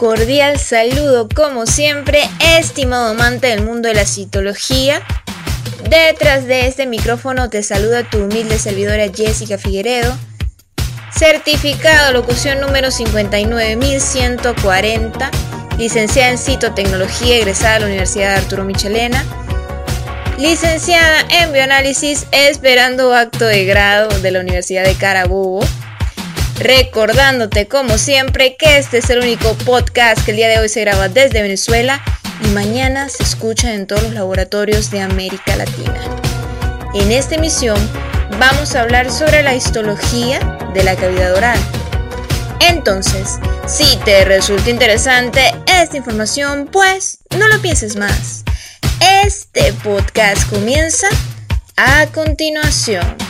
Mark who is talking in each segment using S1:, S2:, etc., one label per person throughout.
S1: cordial saludo como siempre, estimado amante del mundo de la citología. Detrás de este micrófono te saluda tu humilde servidora Jessica Figueredo. Certificado locución número 59140, licenciada en citotecnología egresada de la Universidad de Arturo Michelena. Licenciada en bioanálisis esperando acto de grado de la Universidad de Carabobo recordándote como siempre que este es el único podcast que el día de hoy se graba desde Venezuela y mañana se escucha en todos los laboratorios de América Latina. En esta emisión vamos a hablar sobre la histología de la cavidad oral. Entonces, si te resulta interesante esta información, pues no lo pienses más. Este podcast comienza a continuación.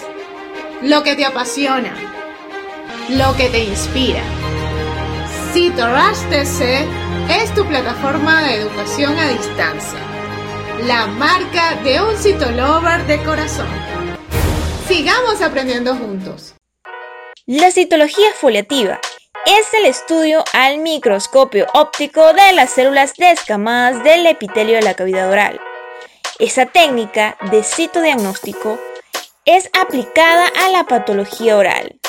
S2: lo que te apasiona, lo que te inspira. CitoRush TC es tu plataforma de educación a distancia, la marca de un citolover de corazón. Sigamos aprendiendo juntos.
S1: La citología foliativa es el estudio al microscopio óptico de las células descamadas del epitelio de la cavidad oral. Esa técnica de citodiagnóstico es aplicada a la patología oral.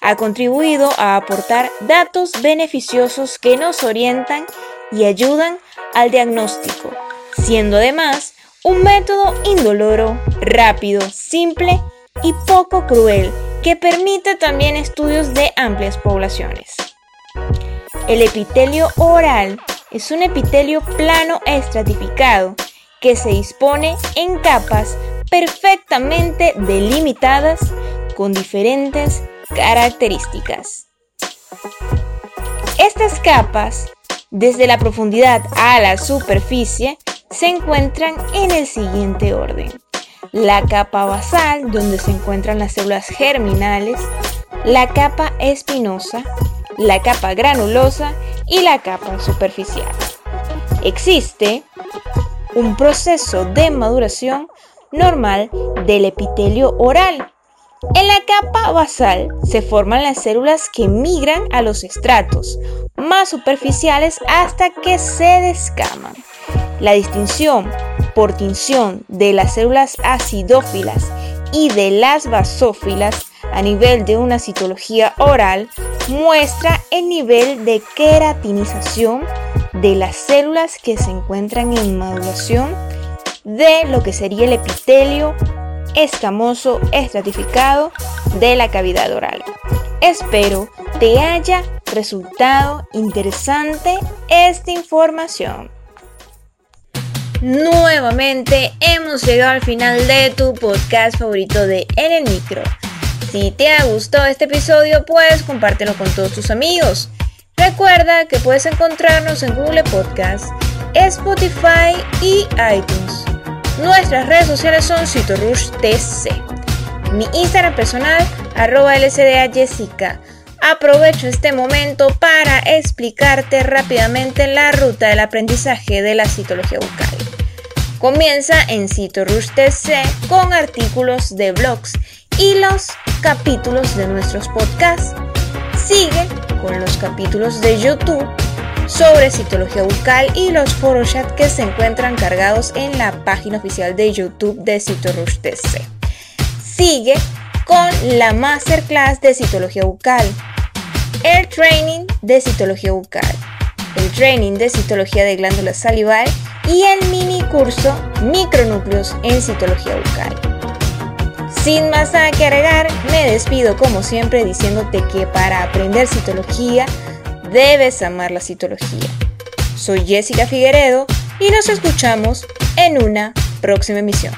S1: Ha contribuido a aportar datos beneficiosos que nos orientan y ayudan al diagnóstico, siendo además un método indoloro, rápido, simple y poco cruel que permite también estudios de amplias poblaciones. El epitelio oral es un epitelio plano estratificado que se dispone en capas perfectamente delimitadas con diferentes características. Estas capas, desde la profundidad a la superficie, se encuentran en el siguiente orden. La capa basal, donde se encuentran las células germinales, la capa espinosa, la capa granulosa y la capa superficial. Existe un proceso de maduración normal del epitelio oral. En la capa basal se forman las células que migran a los estratos más superficiales hasta que se descaman. La distinción por tinción de las células acidófilas y de las basófilas a nivel de una citología oral muestra el nivel de queratinización de las células que se encuentran en maduración de lo que sería el epitelio escamoso estratificado de la cavidad oral. Espero te haya resultado interesante esta información. Nuevamente hemos llegado al final de tu podcast favorito de En el Micro. Si te ha gustado este episodio, puedes compártelo con todos tus amigos. Recuerda que puedes encontrarnos en Google Podcast, Spotify y iTunes. Nuestras redes sociales son CitoRushTC. Mi Instagram personal, arroba LCDA Jessica. Aprovecho este momento para explicarte rápidamente la ruta del aprendizaje de la citología bucal. Comienza en CitoRushTC con artículos de blogs y los capítulos de nuestros podcasts. Sigue con los capítulos de YouTube sobre citología bucal y los chat que se encuentran cargados en la página oficial de YouTube de CitoRush TC. Sigue con la masterclass de citología bucal, el training de citología bucal, el training de citología de glándula salival y el mini curso micronúcleos en citología bucal. Sin más nada que agregar, me despido como siempre diciéndote que para aprender citología debes amar la citología. Soy Jessica Figueredo y nos escuchamos en una próxima emisión.